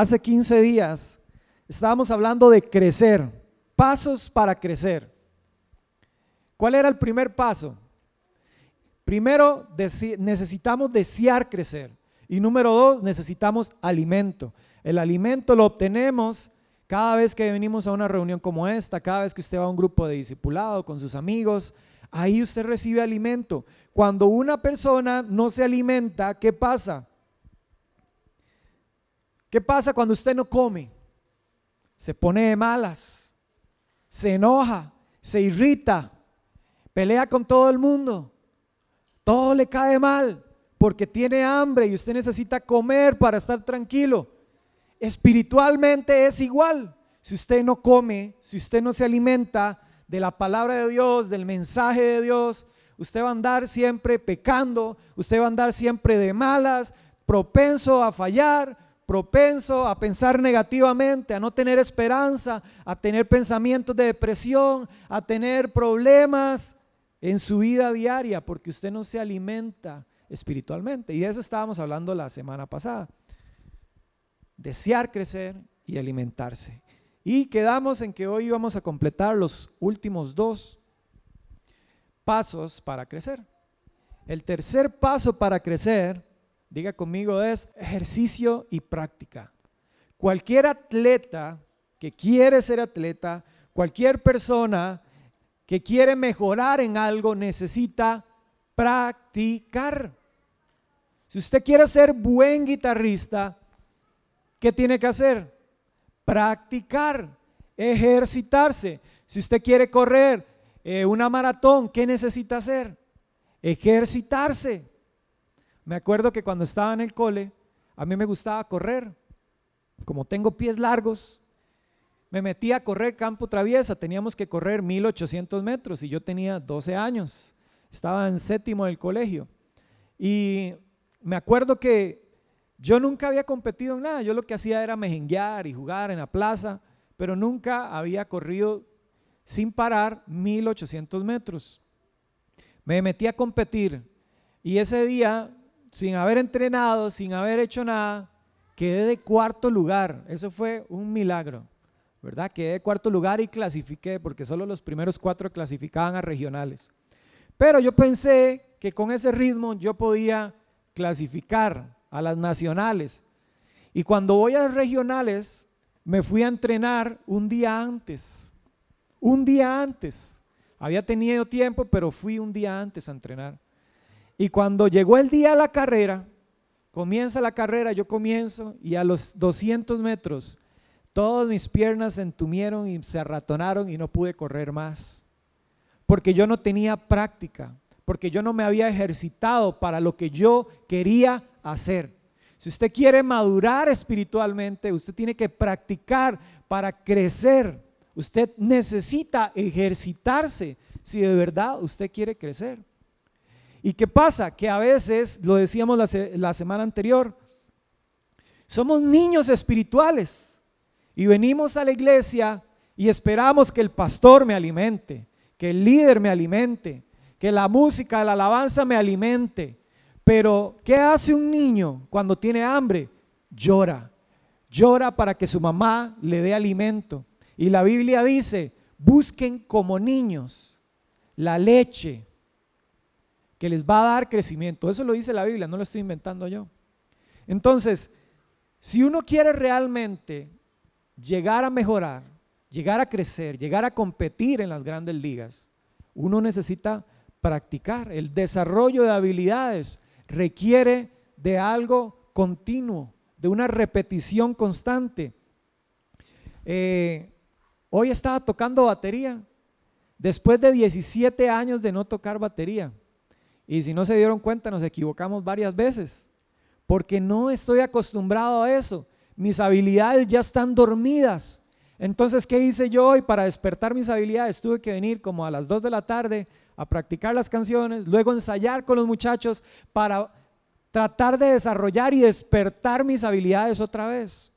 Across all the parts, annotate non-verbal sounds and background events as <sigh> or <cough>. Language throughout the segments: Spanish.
hace 15 días estábamos hablando de crecer, pasos para crecer. ¿Cuál era el primer paso? Primero, necesitamos desear crecer. Y número dos, necesitamos alimento. El alimento lo obtenemos cada vez que venimos a una reunión como esta, cada vez que usted va a un grupo de discipulado con sus amigos, ahí usted recibe alimento. Cuando una persona no se alimenta, ¿qué pasa? ¿Qué pasa cuando usted no come? Se pone de malas, se enoja, se irrita, pelea con todo el mundo, todo le cae mal porque tiene hambre y usted necesita comer para estar tranquilo. Espiritualmente es igual. Si usted no come, si usted no se alimenta de la palabra de Dios, del mensaje de Dios, usted va a andar siempre pecando, usted va a andar siempre de malas, propenso a fallar, propenso a pensar negativamente, a no tener esperanza, a tener pensamientos de depresión, a tener problemas en su vida diaria, porque usted no se alimenta espiritualmente. Y de eso estábamos hablando la semana pasada desear crecer y alimentarse. Y quedamos en que hoy vamos a completar los últimos dos pasos para crecer. El tercer paso para crecer, diga conmigo, es ejercicio y práctica. Cualquier atleta que quiere ser atleta, cualquier persona que quiere mejorar en algo necesita practicar. Si usted quiere ser buen guitarrista, ¿qué tiene que hacer? Practicar, ejercitarse. Si usted quiere correr eh, una maratón, ¿qué necesita hacer? Ejercitarse. Me acuerdo que cuando estaba en el cole, a mí me gustaba correr. Como tengo pies largos, me metí a correr campo traviesa. Teníamos que correr 1800 metros y yo tenía 12 años. Estaba en séptimo del colegio. Y me acuerdo que yo nunca había competido en nada, yo lo que hacía era mejenguear y jugar en la plaza, pero nunca había corrido sin parar 1800 metros. Me metí a competir y ese día, sin haber entrenado, sin haber hecho nada, quedé de cuarto lugar. Eso fue un milagro, ¿verdad? Quedé de cuarto lugar y clasifiqué, porque solo los primeros cuatro clasificaban a regionales. Pero yo pensé que con ese ritmo yo podía clasificar a las nacionales. Y cuando voy a las regionales, me fui a entrenar un día antes. Un día antes. Había tenido tiempo, pero fui un día antes a entrenar. Y cuando llegó el día de la carrera, comienza la carrera, yo comienzo y a los 200 metros, todas mis piernas se entumieron y se arratonaron y no pude correr más. Porque yo no tenía práctica, porque yo no me había ejercitado para lo que yo quería hacer. Si usted quiere madurar espiritualmente, usted tiene que practicar para crecer. Usted necesita ejercitarse si de verdad usted quiere crecer. ¿Y qué pasa? Que a veces, lo decíamos la, semana anterior, somos niños espirituales y venimos a la iglesia y esperamos que el pastor me alimente, que el líder me alimente, que la música, la alabanza me alimente. Pero, ¿qué hace un niño cuando tiene hambre? Llora. Llora para que su mamá le dé alimento. Y la Biblia dice, busquen como niños la leche que les va a dar crecimiento. Eso lo dice la Biblia, no lo estoy inventando yo. Entonces, si uno quiere realmente llegar a mejorar, llegar a crecer, llegar a competir en las grandes ligas, uno necesita practicar el desarrollo de habilidades requiere de algo continuo, de una repetición constante. Eh, hoy estaba tocando batería, después de 17 años de no tocar batería. Y si no se dieron cuenta, nos equivocamos varias veces, porque no estoy acostumbrado a eso. Mis habilidades ya están dormidas. Entonces, ¿qué hice yo hoy para despertar mis habilidades? Tuve que venir como a las 2 de la tarde a practicar las canciones, luego ensayar con los muchachos para tratar de desarrollar y despertar mis habilidades otra vez.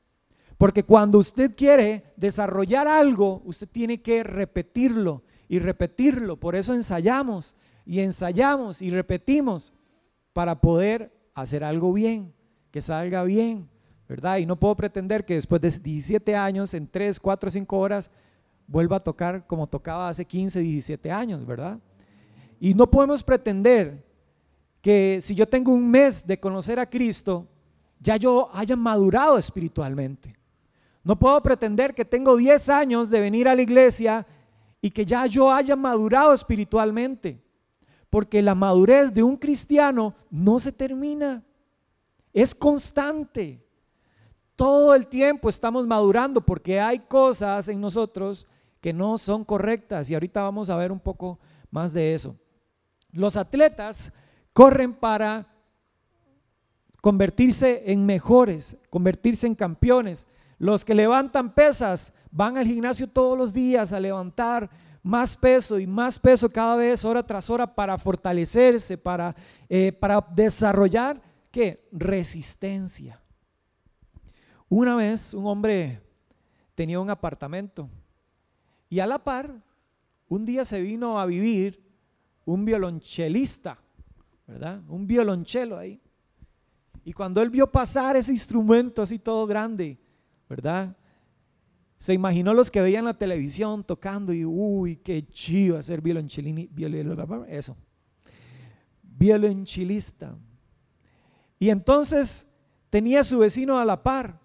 Porque cuando usted quiere desarrollar algo, usted tiene que repetirlo y repetirlo. Por eso ensayamos y ensayamos y repetimos para poder hacer algo bien, que salga bien, ¿verdad? Y no puedo pretender que después de 17 años, en 3, 4, 5 horas, vuelva a tocar como tocaba hace 15, 17 años, ¿verdad? Y no podemos pretender que si yo tengo un mes de conocer a Cristo, ya yo haya madurado espiritualmente. No puedo pretender que tengo 10 años de venir a la iglesia y que ya yo haya madurado espiritualmente. Porque la madurez de un cristiano no se termina. Es constante. Todo el tiempo estamos madurando porque hay cosas en nosotros que no son correctas y ahorita vamos a ver un poco más de eso. Los atletas corren para convertirse en mejores, convertirse en campeones. Los que levantan pesas van al gimnasio todos los días a levantar más peso y más peso cada vez, hora tras hora, para fortalecerse, para, eh, para desarrollar ¿qué? resistencia. Una vez un hombre tenía un apartamento y a la par, un día se vino a vivir un violonchelista, ¿verdad? Un violonchelo ahí. Y cuando él vio pasar ese instrumento así todo grande, ¿verdad? Se imaginó los que veían la televisión tocando y, uy, qué chido hacer violonchelini, eso, violonchilista. Y entonces tenía a su vecino a la par,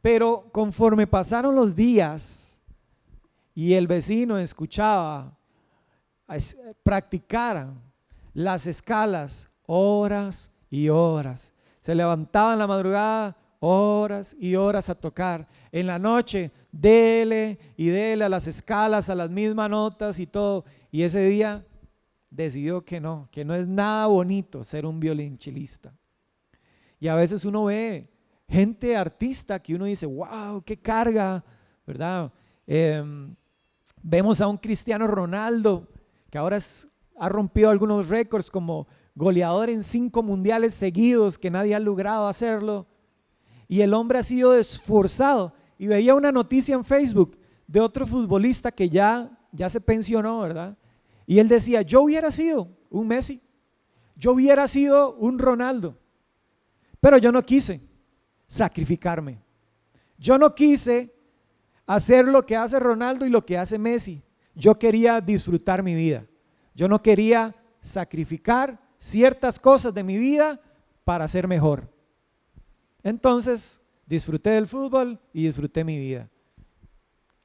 pero conforme pasaron los días y el vecino escuchaba, practicar las escalas horas y horas se levantaba en la madrugada horas y horas a tocar. En la noche, dele y dele a las escalas, a las mismas notas y todo. Y ese día decidió que no, que no es nada bonito ser un violinchelista. Y a veces uno ve gente artista que uno dice, wow, qué carga, ¿verdad? Em, vemos a un Cristiano Ronaldo que ahora ha rompido algunos récords como goleador en cinco mundiales seguidos que nadie ha logrado hacerlo. Y el hombre ha sido esforzado. Y veía una noticia en Facebook de otro futbolista que ya, ya se pensionó, ¿verdad? Y él decía, yo hubiera sido un Messi, yo hubiera sido un Ronaldo, pero yo no quise sacrificarme. Yo no quise hacer lo que hace Ronaldo y lo que hace Messi. Yo quería disfrutar mi vida. Yo no quería sacrificar ciertas cosas de mi vida para ser mejor. Entonces, disfruté del fútbol y disfruté mi vida.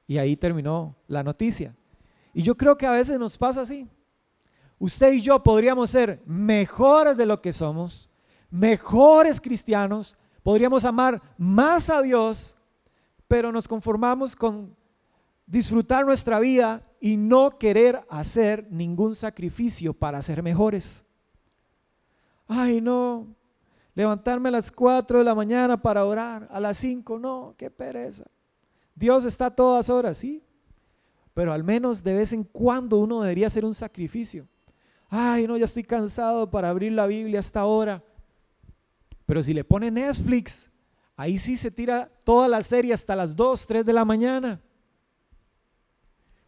Y ahí terminó la noticia. Y yo creo que a veces nos pasa así. Usted y yo podríamos ser mejores de lo que somos, mejores cristianos, podríamos amar más a Dios, pero nos conformamos con disfrutar nuestra vida y no querer hacer ningún sacrificio para ser mejores ay no, levantarme a las 4 de la mañana para orar, a las 5, no, qué pereza. Dios está a todas horas, sí, pero al menos de vez en cuando uno debería hacer un sacrificio. Ay, no, ya estoy cansado para abrir la Biblia hasta ahora. Pero si le pone Netflix, ahí sí se tira toda la serie hasta las 2, 3 de la mañana.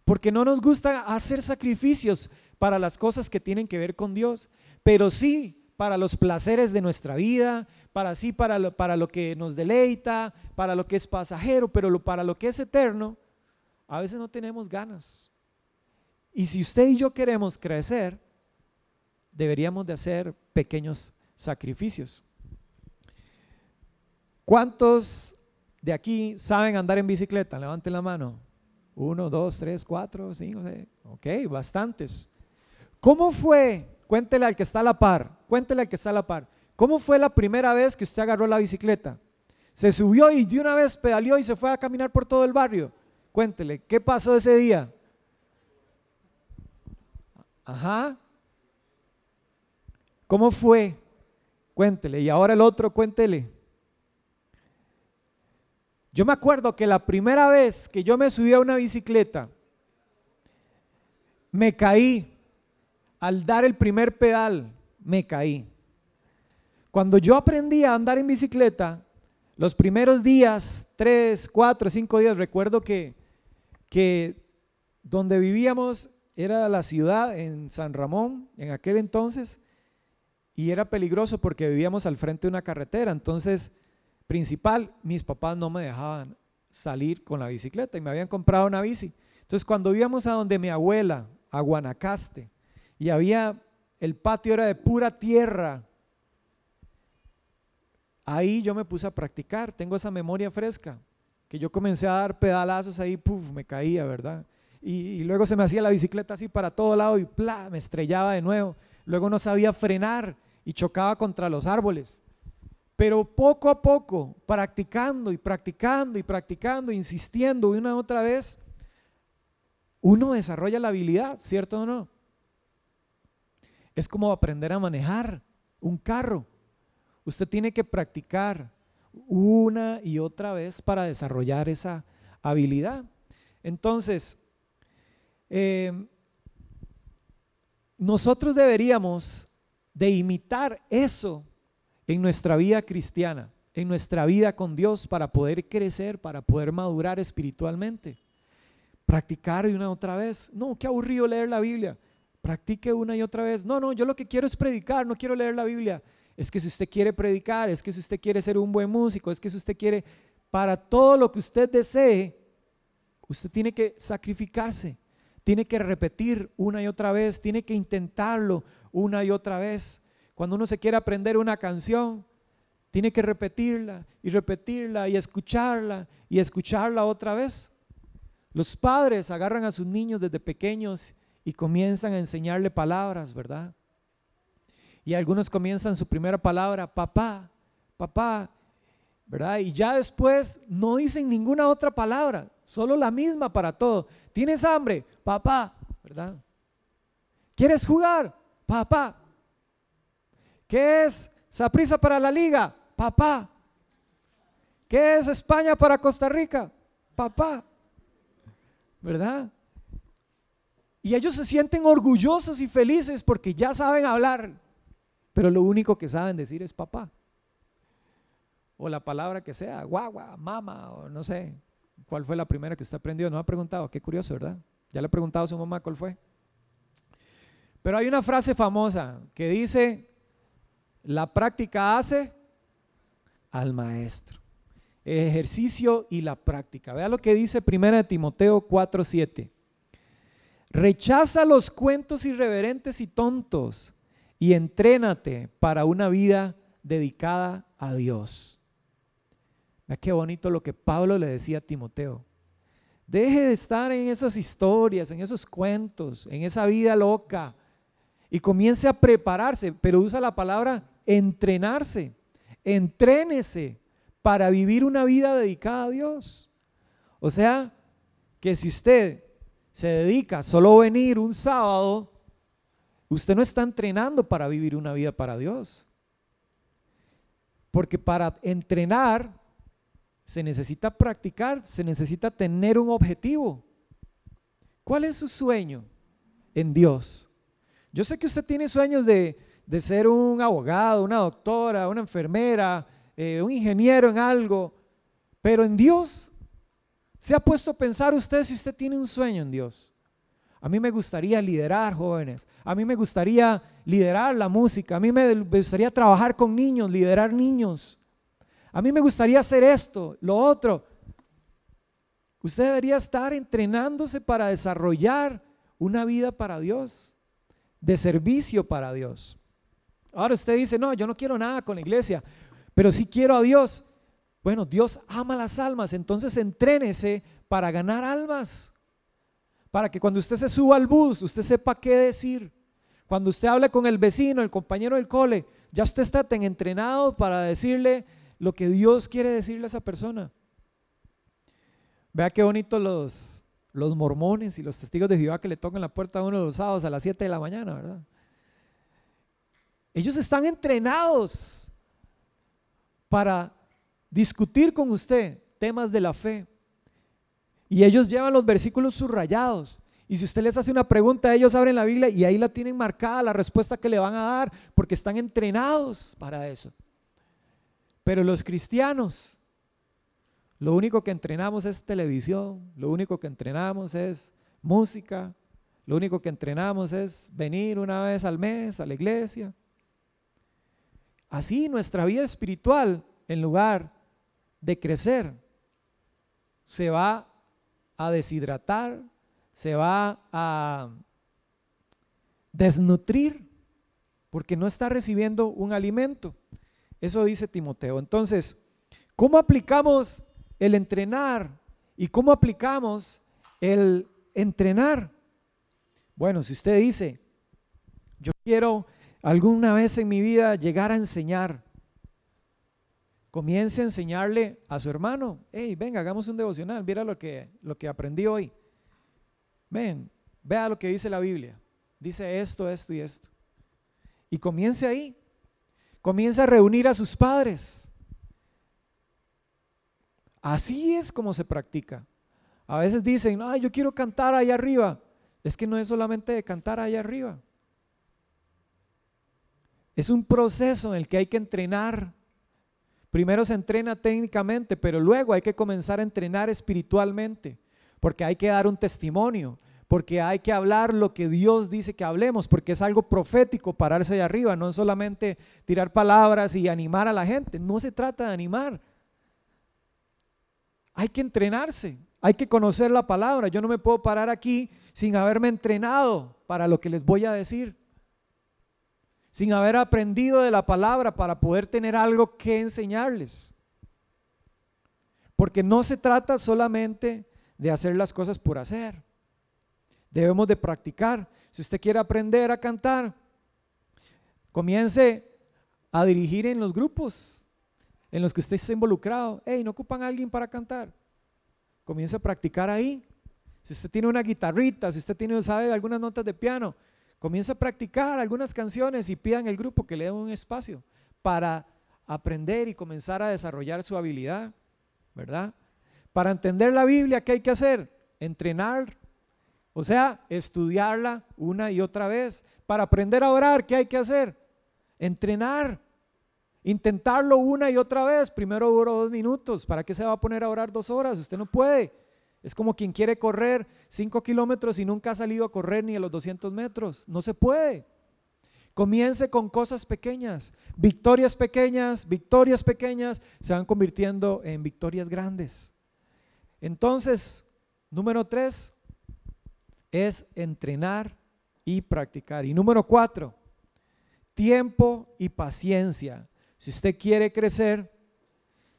Porque no nos gusta hacer sacrificios para las cosas que tienen que ver con Dios, pero sí para los placeres de nuestra vida, para sí, para lo, para lo que nos deleita, para lo que es pasajero, pero para lo que es eterno, a veces no tenemos ganas. Y si usted y yo queremos crecer, deberíamos de hacer pequeños sacrificios. ¿Cuántos de aquí saben andar en bicicleta? Levanten la mano. Uno, dos, tres, cuatro, cinco, seis. Ok, bastantes. ¿Cómo fue Cuéntele al que está a la par, cuéntele al que está a la par. ¿Cómo fue la primera vez que usted agarró la bicicleta? Se subió y de una vez pedaleó y se fue a caminar por todo el barrio. Cuéntele, ¿qué pasó ese día? Ajá. ¿Cómo fue? Cuéntele. Y ahora el otro, cuéntele. Yo me acuerdo que la primera vez que yo me subí a una bicicleta, me caí al dar el primer pedal, me caí. Cuando yo aprendí a andar en bicicleta, los primeros días, tres, cuatro, cinco días, recuerdo que, que donde vivíamos era la ciudad en San Ramón, en aquel entonces, y era peligroso porque vivíamos al frente de una carretera. Entonces principal, mis papás no me dejaban salir con la bicicleta y me habían comprado una bici. Entonces cuando íbamos a donde mi abuela, a Guanacaste, y había, el patio era de pura tierra, ahí yo me puse a practicar, tengo esa memoria fresca, que yo comencé a dar pedalazos ahí, puff, me caía, ¿verdad? Y, luego se me hacía la bicicleta así para todo lado y ¡plá! me estrellaba de nuevo. Luego no sabía frenar y chocaba contra los árboles. Pero poco a poco, practicando y practicando y practicando, insistiendo una y otra vez, uno desarrolla la habilidad, ¿cierto o no? Es como aprender a manejar un carro. Usted tiene que practicar una y otra vez para desarrollar esa habilidad. Entonces, eh, nosotros deberíamos de imitar eso en nuestra vida cristiana, en nuestra vida con Dios para poder crecer, para poder madurar espiritualmente. Practicar una y otra vez. No, qué aburrido leer la Biblia. Practique una y otra vez. No, no, yo lo que quiero es predicar, no quiero leer la Biblia. Es que si usted quiere predicar, es que si usted quiere ser un buen músico, es que si usted quiere, para todo lo que usted desee, usted tiene que sacrificarse, tiene que repetir una y otra vez, tiene que intentarlo una y otra vez. Cuando uno se quiere aprender una canción, tiene que repetirla y repetirla y escucharla y escucharla otra vez. Los padres agarran a sus niños desde pequeños y comienzan a enseñarle palabras, ¿verdad? Y algunos comienzan su primera palabra, papá, papá, ¿verdad? Y ya después no dicen ninguna otra palabra, solo la misma para todo. ¿Tienes hambre? Papá, ¿verdad? ¿Quieres jugar? Papá. ¿Qué es Saprisa para la liga? Papá. ¿Qué es España para Costa Rica? Papá. ¿Verdad? Y ellos se sienten orgullosos y felices porque ya saben hablar, pero lo único que saben decir es papá. O la palabra que sea, guagua, mama, o no sé. ¿Cuál fue la primera que usted aprendió? No ha preguntado, qué curioso, ¿verdad? Ya le ha preguntado a su mamá cuál fue. Pero hay una frase famosa que dice, la práctica hace al maestro. ejercicio y la práctica. Vea lo que dice 1 Timoteo 4:7. Rechaza los cuentos irreverentes y tontos y entrénate para una vida dedicada a Dios. Vea qué bonito lo que Pablo le decía a Timoteo. Deje de estar en esas historias, en esos cuentos, en esa vida loca y comience a prepararse, pero usa la palabra entrenarse, entrénese para vivir una vida dedicada a Dios. O sea, que si usted se dedica solo a venir un sábado, usted no está entrenando para vivir una vida para Dios. Porque para entrenar se necesita practicar, se necesita tener un objetivo. ¿Cuál es su sueño en Dios? Yo sé que usted tiene sueños de, de ser un abogado, una doctora, una enfermera, eh, un ingeniero en algo, pero en Dios se ha puesto a pensar usted si usted tiene un sueño en Dios. A mí me gustaría liderar jóvenes, a mí me gustaría liderar la música, a mí me gustaría trabajar con niños, liderar niños, a mí me gustaría hacer esto, lo otro. Usted debería estar entrenándose para desarrollar una vida para Dios, de servicio para Dios. Ahora usted dice, no, yo no quiero nada con la iglesia, pero sí quiero a Dios. Bueno, Dios ama las almas, entonces entrénese para ganar almas. Para que cuando usted se suba al bus, usted sepa qué decir. Cuando usted hable con el vecino, el compañero del cole, ya usted está tan entrenado para decirle lo que Dios quiere decirle a esa persona. Vea qué bonito los, los mormones y los testigos de Jehová que le tocan la puerta a uno de los sábados a las 7 de la mañana, ¿verdad? Ellos están entrenados para discutir con usted temas de la fe. Y ellos llevan los versículos subrayados. Y si usted les hace una pregunta, ellos abren la Biblia y ahí la tienen marcada la respuesta que le van a dar, porque están entrenados para eso. Pero los cristianos, lo único que entrenamos es televisión, lo único que entrenamos es música, lo único que entrenamos es venir una vez al mes a la iglesia, Así nuestra vida espiritual, en lugar de crecer, se va a deshidratar, se va a desnutrir, porque no está recibiendo un alimento. Eso dice Timoteo. Entonces, ¿cómo aplicamos el entrenar y cómo aplicamos el entrenar? Bueno, si usted dice, yo quiero alguna vez en mi vida llegar a enseñar, comience a enseñarle a su hermano, hey, venga, hagamos un devocional, mira lo que, lo que aprendí hoy. Ven, vea lo que dice la Biblia. Dice esto, esto y esto. Y comience ahí. Comience a reunir a sus padres. Así es como se practica. A veces dicen, no, yo quiero cantar ahí arriba. Es que no es solamente de cantar ahí arriba. Es un proceso en el que hay que entrenar Primero se entrena técnicamente, pero luego hay que comenzar a entrenar espiritualmente, porque hay que dar un testimonio, porque hay que hablar lo que Dios dice que hablemos, porque es algo profético pararse ahí arriba, no es solamente tirar palabras y animar a la gente, no se trata de animar. Hay que entrenarse, hay que conocer la palabra. Yo no me puedo parar aquí sin haberme entrenado para lo que les voy a decir sin haber aprendido de la palabra para poder tener algo que enseñarles. Porque no se trata solamente de hacer las cosas por hacer. Debemos de practicar. Si usted quiere aprender a cantar, comience a dirigir en los grupos en los que usted está involucrado. Hey, ¿no ocupan a alguien para cantar? Comience a practicar ahí. Si usted tiene una guitarrita, si usted tiene, sabe algunas notas de piano, Comienza a practicar algunas canciones y pidan el grupo que le den un espacio para aprender y comenzar a desarrollar su habilidad, ¿verdad? Para entender la Biblia, ¿qué hay que hacer? Entrenar, o sea, estudiarla una y otra vez. Para aprender a orar, ¿qué hay que hacer? Entrenar, intentarlo una y otra vez. Primero oro dos minutos, ¿para qué se va a poner a orar dos horas? Usted no puede. Es como quien quiere correr 5 kilómetros y nunca ha salido a correr ni a los 200 metros. No se puede. Comience con cosas pequeñas. Victorias pequeñas, victorias pequeñas se van convirtiendo en victorias grandes. Entonces, número tres es entrenar y practicar. Y número cuatro, tiempo y paciencia. Si usted quiere crecer,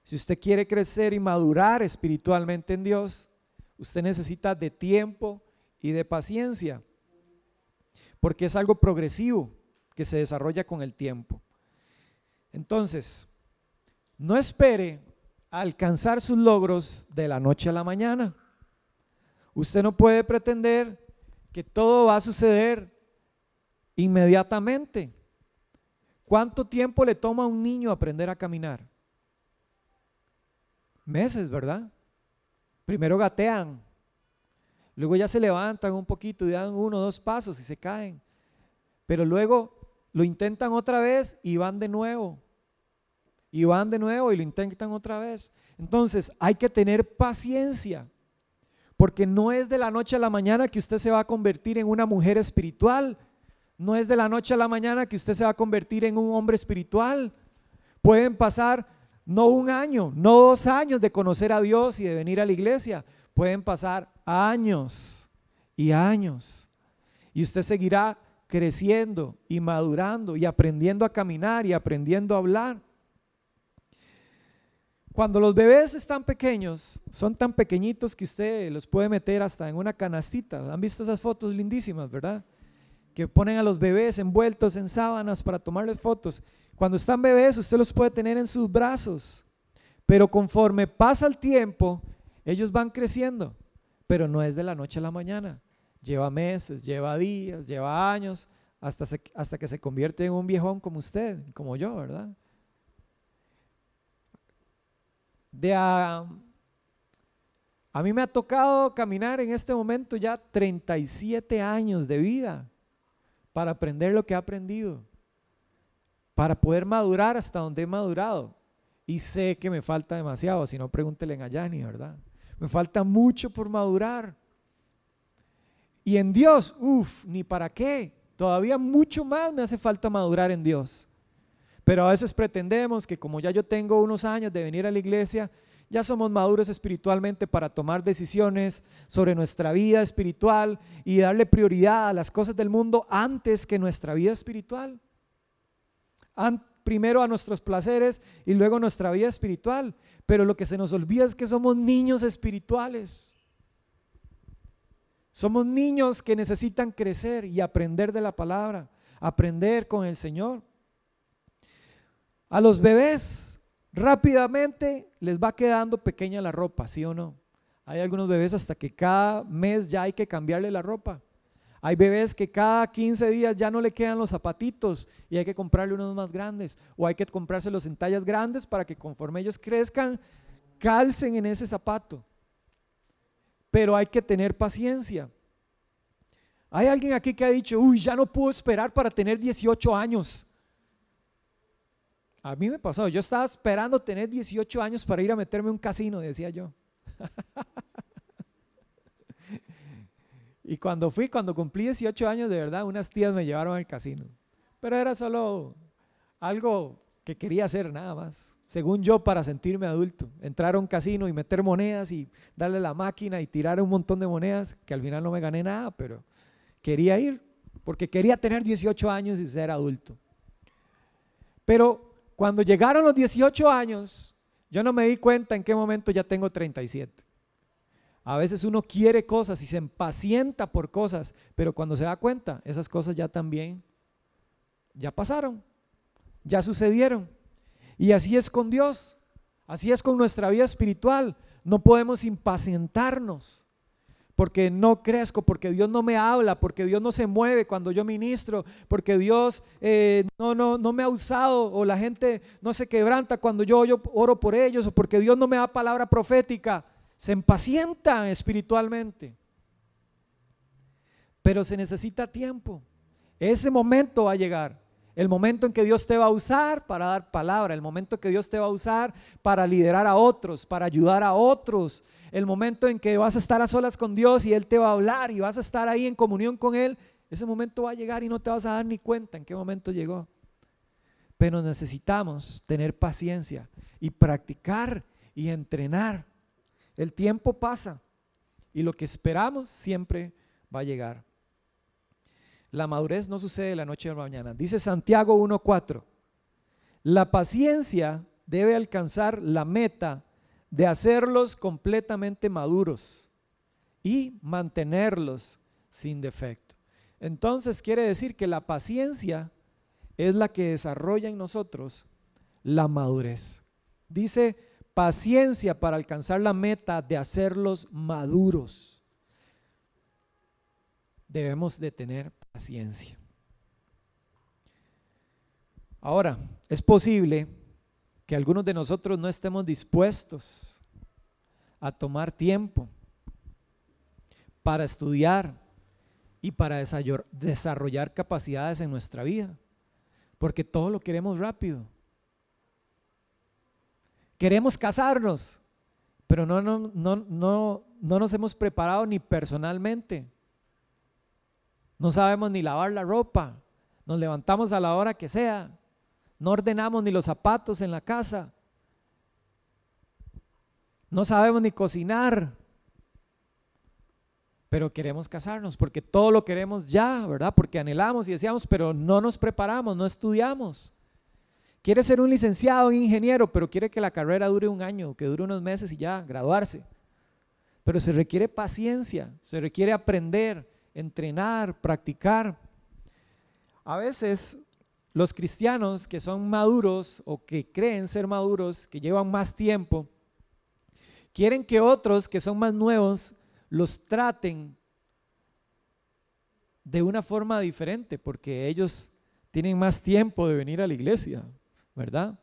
si usted quiere crecer y madurar espiritualmente en Dios, Usted necesita de tiempo y de paciencia, porque es algo progresivo que se desarrolla con el tiempo. Entonces, no espere alcanzar sus logros de la noche a la mañana. Usted no puede pretender que todo va a suceder inmediatamente. ¿Cuánto tiempo le toma a un niño aprender a caminar? Meses, ¿verdad? Primero gatean, luego ya se levantan un poquito y dan uno o dos pasos y se caen. Pero luego lo intentan otra vez y van de nuevo. Y van de nuevo y lo intentan otra vez. Entonces hay que tener paciencia. Porque no es de la noche a la mañana que usted se va a convertir en una mujer espiritual. No es de la noche a la mañana que usted se va a convertir en un hombre espiritual. Pueden pasar no un año, no dos años de conocer a Dios y de venir a la iglesia. Pueden pasar años y años. Y usted seguirá creciendo y madurando y aprendiendo a caminar y aprendiendo a hablar. Cuando los bebés están pequeños, son tan pequeñitos que usted los puede meter hasta en una canastita. ¿Han visto esas fotos lindísimas, verdad? Que ponen a los bebés envueltos en sábanas para tomarles fotos. Cuando están bebés, usted los puede tener en sus brazos, pero conforme pasa el tiempo, ellos van creciendo, pero no es de la noche a la mañana. Lleva meses, lleva días, lleva años, hasta, hasta que se convierte en un viejón como usted, como yo, ¿verdad? De a, a mí me ha tocado caminar en este momento ya 37 años de vida para aprender lo que he aprendido para poder madurar hasta donde he madurado. Y sé que me falta demasiado, si no pregúntele a Yanni, ¿verdad? Me falta mucho por madurar. Y en Dios, uff, ni para qué. Todavía mucho más me hace falta madurar en Dios. Pero a veces pretendemos que como ya yo tengo unos años de venir a la iglesia, Ya somos maduros espiritualmente para tomar decisiones sobre nuestra vida espiritual y darle prioridad a las cosas del mundo antes que nuestra vida espiritual. Primero a nuestros placeres y luego nuestra vida espiritual. Pero lo que se nos olvida es que somos niños espirituales. Somos niños que necesitan crecer y aprender de la palabra, aprender con el Señor. A los bebés rápidamente les va quedando pequeña la ropa, ¿sí o no? Hay algunos bebés hasta que cada mes ya hay que cambiarle la ropa. Hay bebés que cada 15 días ya no le quedan los zapatitos y hay que comprarle unos más grandes. O hay que comprárselos en tallas grandes para que conforme ellos crezcan, calcen en ese zapato. Pero hay que tener paciencia. Hay alguien aquí que ha dicho, uy, ya no puedo esperar para tener 18 años. A mí me pasó, yo estaba esperando tener 18 años para ir a meterme en un casino, decía yo. <laughs> y cuando fui, cuando cumplí 18 años, de verdad, unas tías me llevaron al casino. Pero era solo algo que quería hacer nada más, según yo, para sentirme adulto. Entrar a un casino y meter monedas y darle la máquina y tirar un montón de monedas, que al final no me gané nada, pero quería ir, porque quería tener 18 años y ser adulto. Pero cuando llegaron los 18 años, yo no me di cuenta en qué momento ya tengo 37. A veces uno quiere cosas y se impacienta por cosas, pero cuando se da cuenta, esas cosas ya también, ya pasaron, ya sucedieron. Y así es con Dios, así es con nuestra vida espiritual. No podemos impacientarnos porque no crezco, porque Dios no me habla, porque Dios no se mueve cuando yo ministro, porque Dios eh, no, no, no me ha usado o la gente no se quebranta cuando yo, yo oro por ellos o porque Dios no me da palabra profética. Se impacienta espiritualmente. Pero se necesita tiempo. Ese momento va a llegar. El momento en que Dios te va a usar para dar palabra, el momento en que Dios te va a usar para liderar a otros, para ayudar a otros, el momento en que vas a estar a solas con Dios y Él te va a hablar y vas a estar ahí en comunión con Él, ese momento va a llegar y no te vas a dar ni cuenta en qué momento llegó. Pero necesitamos tener paciencia y practicar y entrenar. El tiempo pasa y lo que esperamos siempre va a llegar. La madurez no sucede de la noche a la mañana. Dice Santiago 1.4. La paciencia debe alcanzar la meta de hacerlos completamente maduros y mantenerlos sin defecto. Entonces quiere decir que la paciencia es la que desarrolla en nosotros la madurez. Dice paciencia para alcanzar la meta de hacerlos maduros. Debemos de tener paciencia. Ahora, es posible que algunos de nosotros no estemos dispuestos a tomar tiempo para estudiar y para desarrollar capacidades en nuestra vida, porque todo lo queremos rápido. Queremos casarnos, pero no, no, no, no, no nos hemos preparado ni personalmente. No sabemos ni lavar la ropa, nos levantamos a la hora que sea, no ordenamos ni los zapatos en la casa. No sabemos ni cocinar. Pero queremos casarnos porque todo lo queremos ya, ¿verdad? Porque anhelamos y deseamos, pero no nos preparamos, no estudiamos. Quiere ser un licenciado, un ingeniero, pero quiere que la carrera dure un año, que dure unos meses y ya, graduarse. Pero se requiere paciencia, se requiere aprender, entrenar, practicar. A veces los cristianos que son maduros o que creen ser maduros, que llevan más tiempo, quieren que otros que son más nuevos los traten de una forma diferente, porque ellos tienen más tiempo de venir a la iglesia, ¿verdad?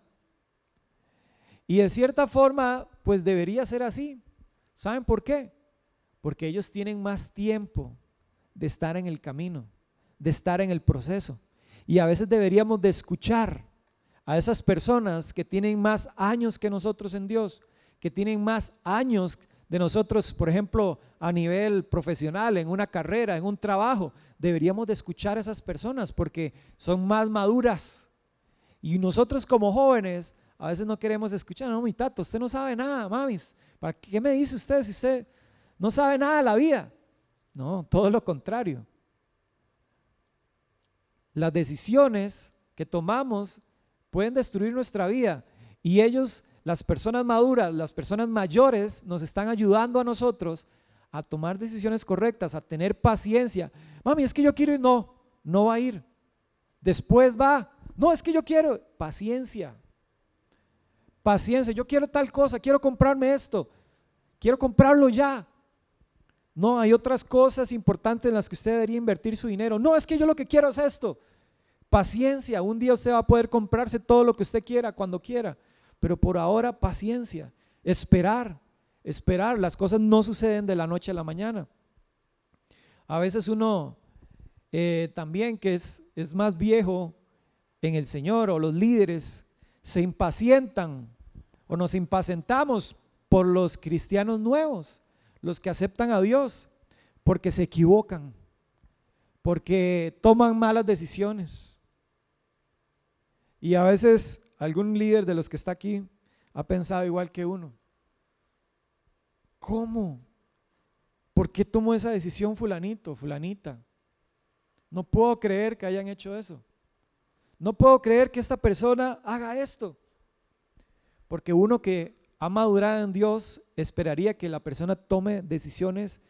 Y de cierta forma, pues debería ser así. ¿Saben por qué? Porque ellos tienen más tiempo de estar en el camino, de estar en el proceso. Y a veces deberíamos de escuchar a esas personas que tienen más años que nosotros en Dios, que tienen más años de nosotros, por ejemplo, a nivel profesional, en una carrera, en un trabajo. Deberíamos de escuchar a esas personas porque son más maduras. Y nosotros como jóvenes a veces no queremos escuchar, no, mi tato, usted no sabe nada, mamis, ¿para qué me dice usted si usted no sabe nada de la vida? No, todo lo contrario. Las decisiones que tomamos pueden destruir nuestra vida y ellos, las personas maduras, las personas mayores, nos están ayudando a nosotros a tomar decisiones correctas, a tener paciencia. Mami, es que yo quiero ir, no, no va a ir. Después va, no, es que yo quiero, paciencia. Paciencia, yo quiero tal cosa, quiero comprarme esto, quiero comprarlo ya. No, hay otras cosas importantes en las que usted debería invertir su dinero. No, es que yo lo que quiero es esto. Paciencia, un día usted va a poder comprarse todo lo que usted quiera cuando quiera, pero por ahora paciencia, esperar, esperar. Las cosas no suceden de la noche a la mañana. A veces uno eh, también que es, es más viejo en el Señor o los líderes se impacientan o nos impacientamos por los cristianos nuevos, los que aceptan a Dios, porque se equivocan, porque toman malas decisiones. Y a veces algún líder de los que está aquí ha pensado igual que uno. ¿Cómo? ¿Por qué tomó esa decisión fulanito, fulanita? No puedo creer que hayan hecho eso. No puedo creer que esta persona haga esto. Porque uno que ha madurado en Dios esperaría que la persona tome decisiones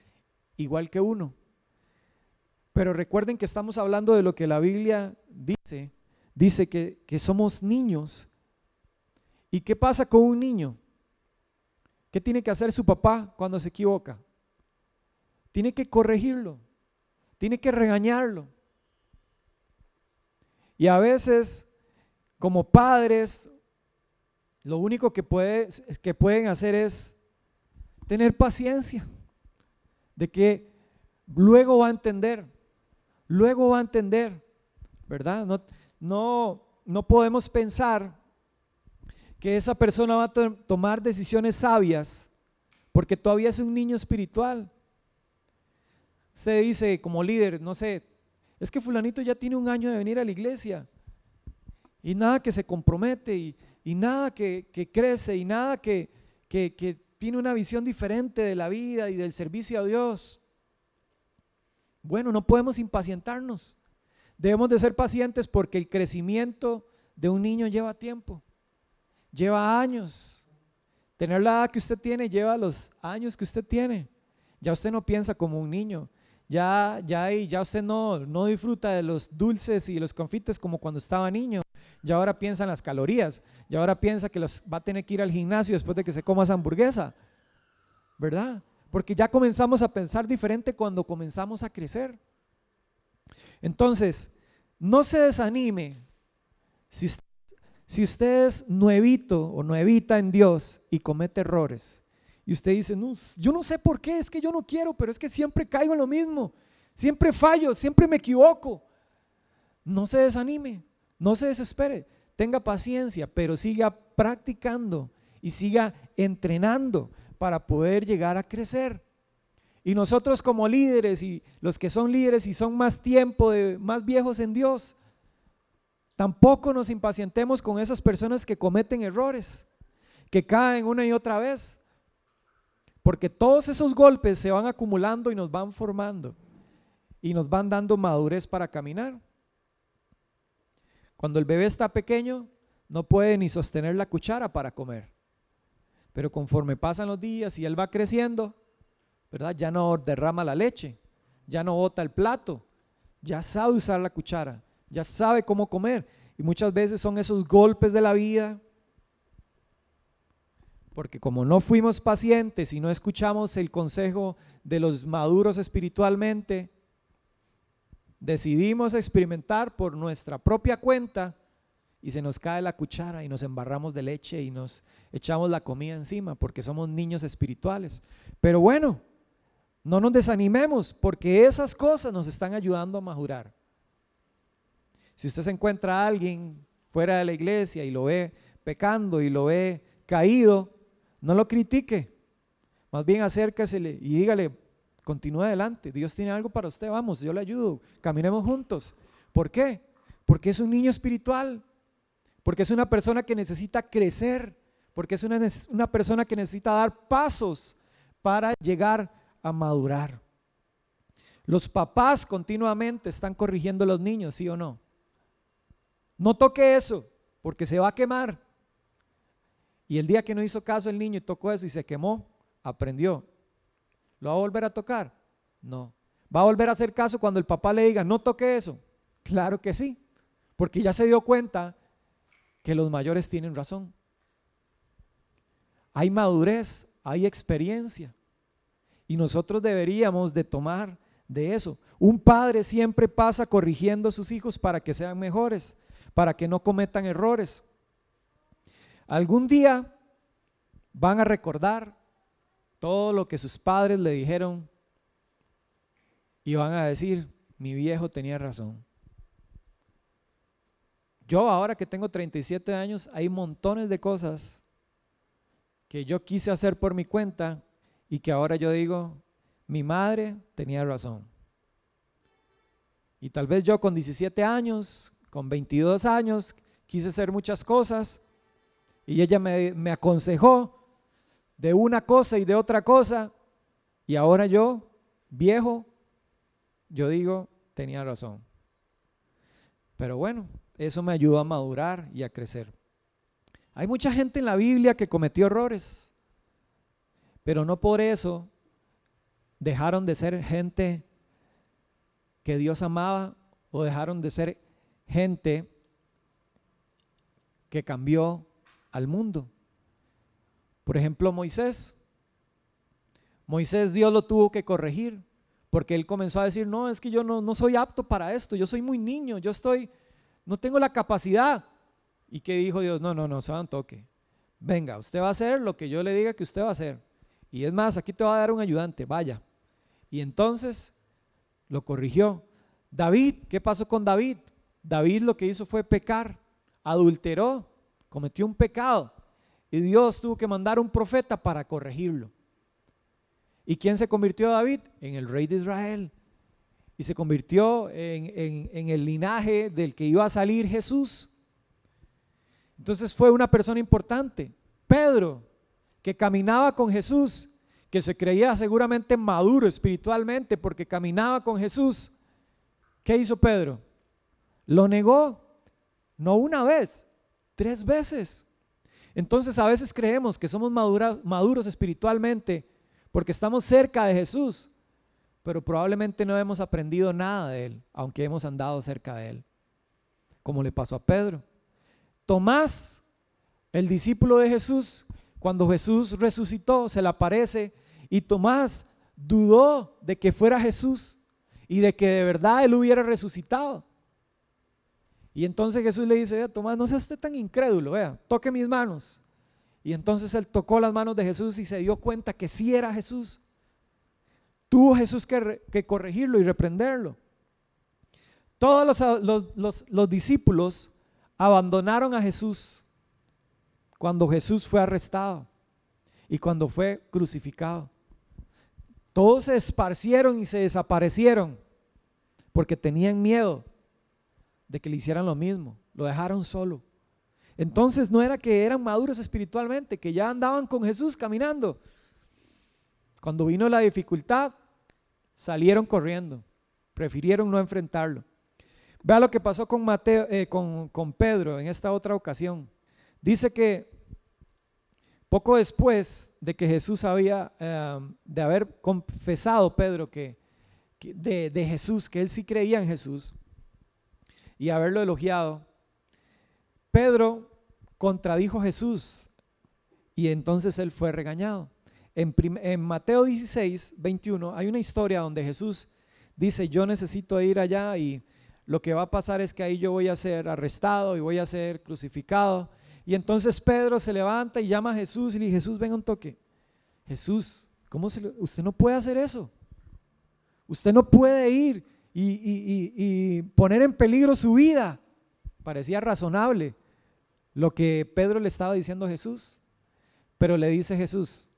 igual que uno. Pero recuerden que estamos hablando de lo que la Biblia dice. Dice que, somos niños. ¿Y qué pasa con un niño? ¿Qué tiene que hacer su papá cuando se equivoca? Tiene que corregirlo, tiene que regañarlo, y a veces, como padres, lo único que, puede, que pueden hacer es tener paciencia, de que luego va a entender, luego va a entender, ¿verdad? No, no, no podemos pensar que esa persona va a tomar decisiones sabias porque todavía es un niño espiritual. Se dice como líder, no sé, es que fulanito ya tiene un año de venir a la iglesia y nada que se compromete y, nada que, crece y nada que, que tiene una visión diferente de la vida y del servicio a Dios. Bueno, no podemos impacientarnos. Debemos de ser pacientes porque el crecimiento de un niño lleva tiempo, lleva años. Tener la edad que usted tiene lleva los años que usted tiene. Ya usted no piensa como un niño, ya, ya, ya usted no, no disfruta de los dulces y los confites como cuando estaba niño. Ya ahora piensa en las calorías. Y ahora piensa que los, va a tener que ir al gimnasio después de que se coma esa hamburguesa. ¿Verdad? Porque ya comenzamos a pensar diferente cuando comenzamos a crecer. Entonces, no se desanime si, si usted es nuevito o nuevita en Dios y comete errores y usted dice, no, yo no sé por qué, es que yo no quiero, pero es que siempre caigo en lo mismo, siempre fallo, siempre me equivoco. No se desanime, no se desespere, tenga paciencia, pero siga practicando y siga entrenando para poder llegar a crecer. Y nosotros como líderes y los que son líderes y son más tiempo, más viejos en Dios, tampoco nos impacientemos con esas personas que cometen errores, que caen una y otra vez. Porque todos esos golpes se van acumulando y nos van formando y nos van dando madurez para caminar. Cuando el bebé está pequeño, no puede ni sostener la cuchara para comer. Pero conforme pasan los días y él va creciendo, ¿verdad? Ya no derrama la leche, ya no bota el plato, ya sabe usar la cuchara, ya sabe cómo comer. Y muchas veces son esos golpes de la vida porque como no fuimos pacientes y no escuchamos el consejo de los maduros espiritualmente, decidimos experimentar por nuestra propia cuenta y se nos cae la cuchara y nos embarramos de leche y nos echamos la comida encima porque somos niños espirituales. Pero bueno, no nos desanimemos porque esas cosas nos están ayudando a madurar. Si usted se encuentra a alguien fuera de la iglesia y lo ve pecando y lo ve caído, no lo critique. Más bien acércasele y dígale, continúe adelante. Dios tiene algo para usted. Vamos, yo le ayudo. Caminemos juntos. ¿Por qué? Porque es un niño espiritual. porque es una persona que necesita crecer, porque es una, una persona que necesita dar pasos para llegar a madurar. Los papás continuamente están corrigiendo a los niños, ¿sí o no? No toque eso, porque se va a quemar. Y el día que no hizo caso el niño y tocó eso y se quemó, aprendió. ¿Lo va a volver a tocar? No. ¿Va a volver a hacer caso cuando el papá le diga, no toque eso? Claro que sí, porque ya se dio cuenta que los mayores tienen razón. Hay madurez, hay experiencia. Y nosotros deberíamos de tomar de eso. Un padre siempre pasa corrigiendo a sus hijos para que sean mejores, para que no cometan errores. Algún día van a recordar todo lo que sus padres le dijeron y van a decir, mi viejo tenía razón. Yo ahora que tengo 37 años, hay montones de cosas que yo quise hacer por mi cuenta y que ahora yo digo, mi madre tenía razón. Y tal vez yo con 17 años, con 22 años, quise hacer muchas cosas y ella me, aconsejó de una cosa y de otra cosa y ahora yo, viejo, yo digo, tenía razón. Pero bueno, eso me ayudó a madurar y a crecer. Hay mucha gente en la Biblia que cometió errores, pero no por eso dejaron de ser gente que Dios amaba o dejaron de ser gente que cambió al mundo. Por ejemplo, Moisés. Moisés Dios lo tuvo que corregir porque él comenzó a decir, no, es que yo no, no soy apto para esto, yo soy muy niño, yo estoy no tengo la capacidad. ¿Y qué dijo Dios? No, no, no, se toque. Venga, usted va a hacer lo que yo le diga que usted va a hacer. Y es más, aquí te va a dar un ayudante, vaya. Y entonces lo corrigió. David, ¿qué pasó con David? David lo que hizo fue pecar, adulteró, cometió un pecado. Y Dios tuvo que mandar un profeta para corregirlo. ¿Y quién se convirtió a David? En el rey de Israel y se convirtió en, el linaje del que iba a salir Jesús. Entonces fue una persona importante. Pedro, que caminaba con Jesús, que se creía seguramente maduro espiritualmente porque caminaba con Jesús. ¿Qué hizo Pedro? Lo negó, no una vez, tres veces. Entonces a veces creemos que somos maduros espiritualmente porque estamos cerca de Jesús, pero probablemente no hemos aprendido nada de él, aunque hemos andado cerca de él, como le pasó a Pedro. Tomás, el discípulo de Jesús, cuando Jesús resucitó, se le aparece y Tomás dudó de que fuera Jesús y de que de verdad él hubiera resucitado. Y entonces Jesús le dice, Tomás, no seas usted tan incrédulo, vea, toque mis manos. Y entonces él tocó las manos de Jesús y se dio cuenta que sí era Jesús. Tuvo Jesús que, corregirlo y reprenderlo. Todos los, discípulos abandonaron a Jesús cuando Jesús fue arrestado y cuando fue crucificado. Todos se esparcieron y se desaparecieron porque tenían miedo de que le hicieran lo mismo. Lo dejaron solo. Entonces no era que eran maduros espiritualmente, que ya andaban con Jesús caminando. Cuando vino la dificultad, salieron corriendo, prefirieron no enfrentarlo. Vea lo que pasó con, Mateo, eh, con, Pedro en esta otra ocasión. Dice que poco después de que Jesús había, eh, de haber confesado Pedro que, de, de Jesús, que él sí creía en Jesús, y haberlo elogiado, Pedro contradijo a Jesús y entonces él fue regañado. En, Mateo 16, 21 hay una historia donde Jesús dice, yo necesito ir allá y lo que va a pasar es que ahí yo voy a ser arrestado y voy a ser crucificado. Y entonces Pedro se levanta y llama a Jesús y le dice, Jesús, venga un toque. Jesús, ¿cómo se usted no puede hacer eso? Usted no puede ir y poner en peligro su vida. Parecía razonable lo que Pedro le estaba diciendo a Jesús. Pero le dice Jesús,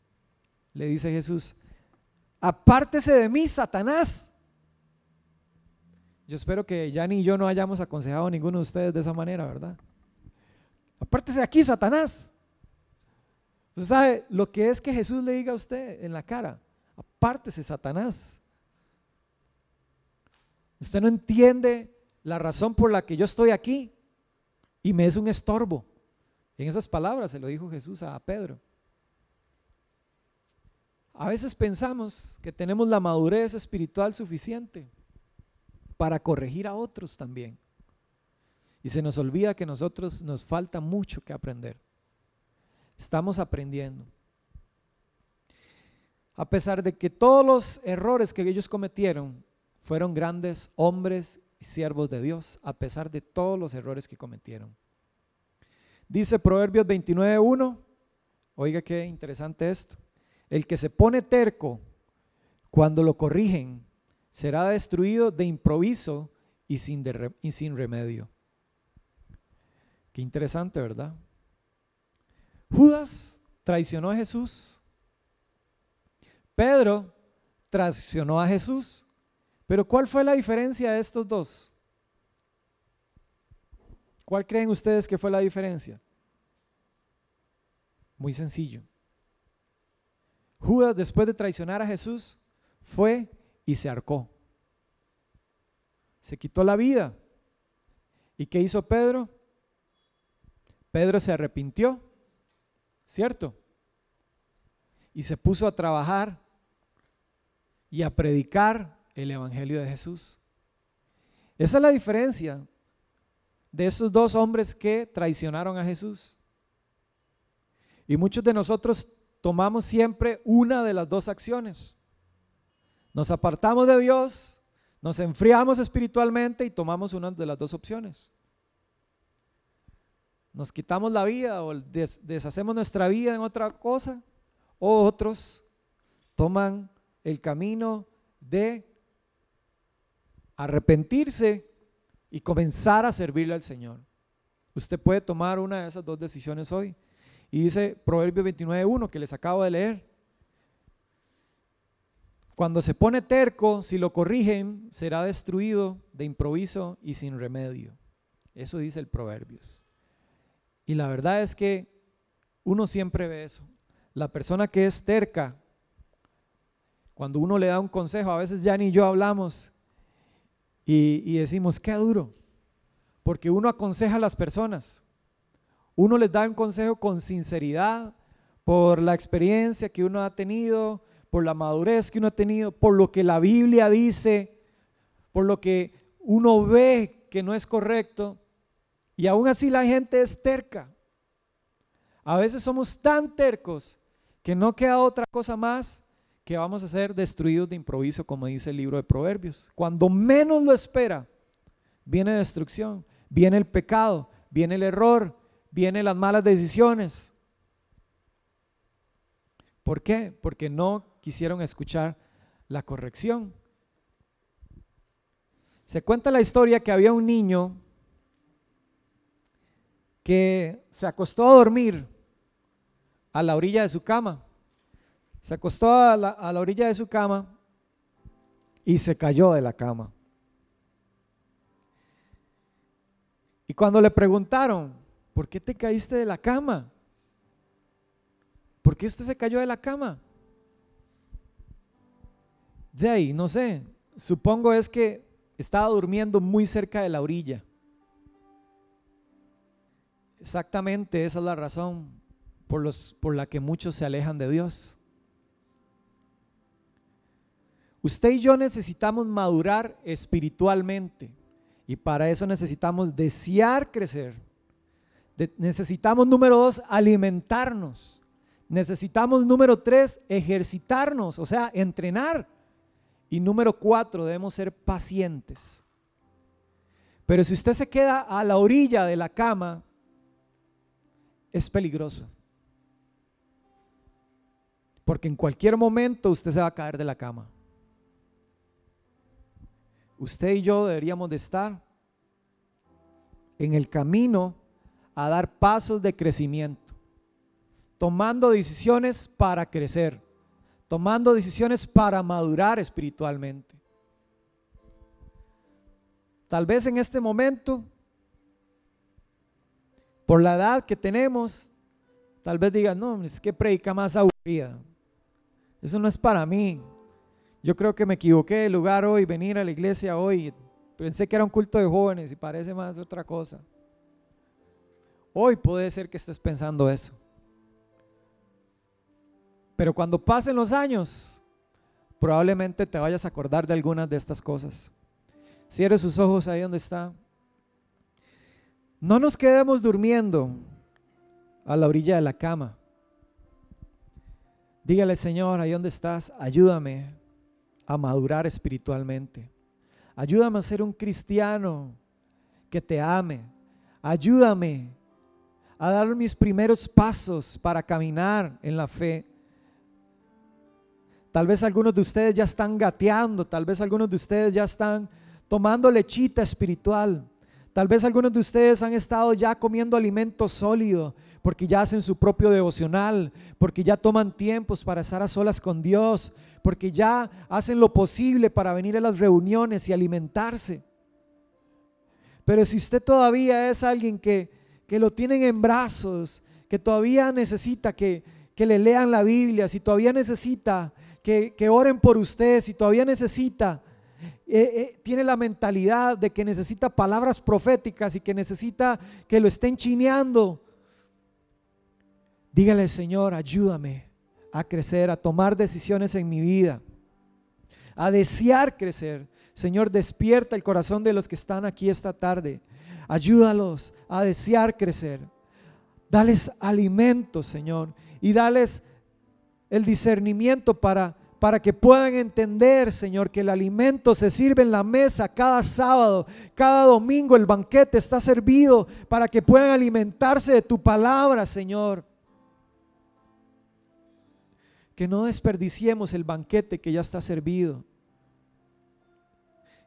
le dice Jesús, apártese de mí, Satanás. Yo espero que ya ni yo no hayamos aconsejado a ninguno de ustedes de esa manera, ¿verdad? Apártese de aquí, Satanás. Usted sabe lo que es que Jesús le diga a usted en la cara. Apártese, Satanás. Usted no entiende la razón por la que yo estoy aquí y me es un estorbo. En esas palabras se lo dijo Jesús a Pedro. A veces pensamos que tenemos la madurez espiritual suficiente para corregir a otros también. Y se nos olvida que nosotros nos falta mucho que aprender. Estamos aprendiendo. A pesar de que todos los errores que ellos cometieron fueron grandes hombres y siervos de Dios, a pesar de todos los errores que cometieron. Dice Proverbios 29.1, oiga qué interesante esto, el que se pone terco cuando lo corrigen será destruido de improviso y sin, y sin remedio. Qué interesante, ¿verdad? Judas traicionó a Jesús. Pedro traicionó a Jesús. Pero ¿cuál fue la diferencia de estos dos? ¿Cuál creen ustedes que fue la diferencia? Muy sencillo. Judas, después de traicionar a Jesús, fue y se arcó. Se quitó la vida. ¿Y qué hizo Pedro? Pedro se arrepintió, ¿cierto? Y se puso a trabajar y a predicar el Evangelio de Jesús. Esa es la diferencia de esos dos hombres que traicionaron a Jesús. Y muchos de nosotros tomamos siempre una de las dos acciones. Nos apartamos de Dios, nos enfriamos espiritualmente y tomamos una de las dos opciones nos quitamos la vida o deshacemos nuestra vida en otra cosa, o otros toman el camino de arrepentirse y comenzar a servirle al Señor. Usted puede tomar una de esas dos decisiones hoy. Y dice Proverbio 29.1 que les acabo de leer. Cuando se pone terco, si lo corrigen, será destruido de improviso y sin remedio. Eso dice el Proverbios. Y la verdad es que uno siempre ve eso. La persona que es terca, cuando uno le da un consejo, a veces ya ni yo hablamos y, decimos, qué duro, porque uno aconseja a las personas. Uno les da un consejo con sinceridad, por la experiencia que uno ha tenido, por la madurez que uno ha tenido, por lo que la Biblia dice, por lo que uno ve que no es correcto. Y aún así la gente es terca. A veces somos tan tercos que no queda otra cosa más que vamos a ser destruidos de improviso, como dice el libro de Proverbios. Cuando menos lo espera, viene destrucción, viene el pecado, viene el error, vienen las malas decisiones. ¿Por qué? Porque no quisieron escuchar la corrección. Se cuenta la historia que había un niño que se acostó a dormir a la orilla de su cama. Se acostó a la, a la orilla de su cama y se cayó de la cama. Y cuando le preguntaron, ¿por qué te caíste de la cama? ¿Por qué usted se cayó de la cama? De ahí, no sé, supongo es que estaba durmiendo muy cerca de la orilla. Exactamente esa es la razón por, los, por la que muchos se alejan de Dios. Usted y yo necesitamos madurar espiritualmente y para eso necesitamos desear crecer. necesitamos, número dos, alimentarnos. Necesitamos, número tres, ejercitarnos, o sea, entrenar. Y número cuatro, debemos ser pacientes. Pero si usted se queda a la orilla de la cama, es peligroso. Porque en cualquier momento usted se va a caer de la cama. Usted y yo deberíamos de estar en el camino a dar pasos de crecimiento, tomando decisiones para crecer, tomando decisiones para madurar espiritualmente. Tal vez en este momento por la edad que tenemos, tal vez digan, no, es que predica más aburrida. Eso no es para mí. Yo creo que me equivoqué de lugar hoy, venir a la iglesia hoy. Pensé que era un culto de jóvenes y parece más otra cosa. Hoy puede ser que estés pensando eso. Pero cuando pasen los años, probablemente te vayas a acordar de algunas de estas cosas. Cierre sus ojos ahí donde está. No nos quedemos durmiendo a la orilla de la cama. Dígale, Señor, ahí donde estás, ayúdame a madurar espiritualmente. Ayúdame a ser un cristiano que te ame. Ayúdame a dar mis primeros pasos para caminar en la fe. Tal vez algunos de ustedes ya están gateando, tal vez algunos de ustedes ya están tomando lechita espiritual. Tal vez algunos de ustedes han estado ya comiendo alimento sólido porque ya hacen su propio devocional, porque ya toman tiempos para estar a solas con Dios, porque ya hacen lo posible para venir a las reuniones y alimentarse. Pero si usted todavía es alguien que, que lo tienen en brazos, que todavía necesita que, que le lean la Biblia, si todavía necesita que, oren por usted, si todavía necesita, eh, eh, tiene la mentalidad de que necesita palabras proféticas y que necesita que lo estén chineando, dígale, Señor, ayúdame a crecer, a tomar decisiones en mi vida, a desear crecer. Señor, despierta el corazón de los que están aquí esta tarde. Ayúdalos a desear crecer. Dales alimento, Señor, y dales el discernimiento para, para que puedan entender, Señor, que el alimento se sirve en la mesa cada sábado, cada domingo el banquete está servido para que puedan alimentarse de tu palabra, Señor. Que no desperdiciemos el banquete que ya está servido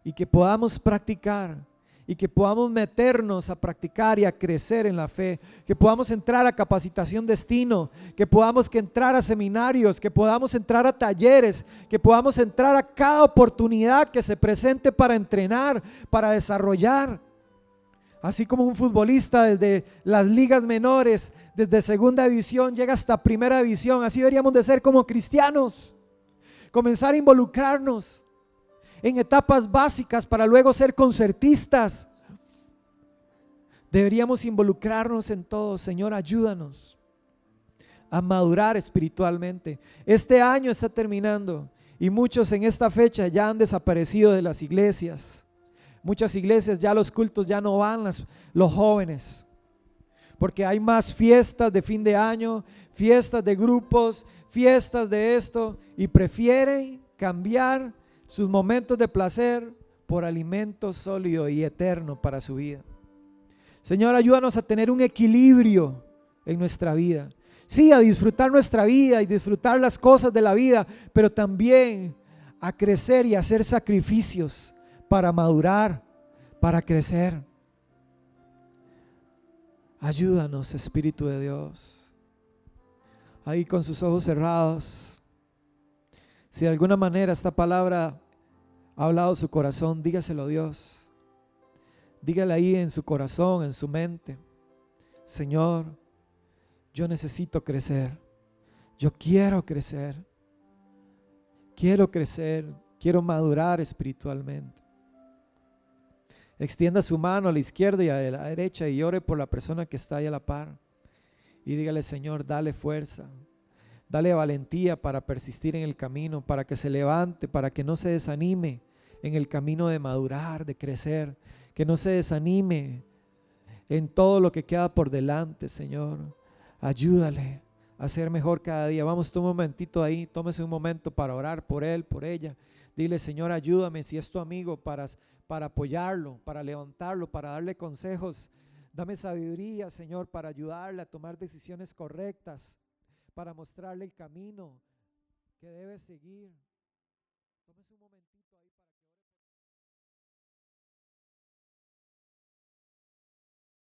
y que podamos practicar y que podamos meternos a practicar y a crecer en la fe, que podamos entrar a capacitación destino, que podamos que entrar a seminarios, que podamos entrar a talleres, que podamos entrar a cada oportunidad que se presente para entrenar, para desarrollar. Así como un futbolista desde las ligas menores, desde segunda división, llega hasta primera división, así deberíamos de ser como cristianos. Comenzar a involucrarnos en etapas básicas para luego ser concertistas. Deberíamos involucrarnos en todo. Señor, ayúdanos a madurar espiritualmente. Este año está terminando y muchos en esta fecha ya han desaparecido de las iglesias. Muchas iglesias ya los cultos ya no van los jóvenes. Porque hay más fiestas de fin de año, fiestas de grupos, fiestas de esto y prefieren cambiar sus momentos de placer por alimento sólido y eterno para su vida. Señor, ayúdanos a tener un equilibrio en nuestra vida. Sí, a disfrutar nuestra vida y disfrutar las cosas de la vida, pero también a crecer y hacer sacrificios para madurar, para crecer. Ayúdanos, Espíritu de Dios. Ahí con sus ojos cerrados. Si de alguna manera esta palabra ha hablado su corazón, dígaselo Dios. Dígale ahí en su corazón, en su mente. Señor, yo necesito crecer. Yo quiero crecer. Quiero crecer. Quiero madurar espiritualmente. Extienda su mano a la izquierda y a la derecha y ore por la persona que está ahí a la par. Y dígale, Señor, dale fuerza, Dale valentía para persistir en el camino, para que se levante, para que no se desanime en el camino de madurar, de crecer, que no se desanime en todo lo que queda por delante, Señor. Ayúdale a ser mejor cada día. Vamos, un momentito ahí, tómese un momento para orar por él, por ella. Dile, Señor, ayúdame si es tu amigo para, para apoyarlo, para levantarlo, para darle consejos. Dame sabiduría, Señor, para ayudarle a tomar decisiones correctas para mostrarle el camino que debe seguir.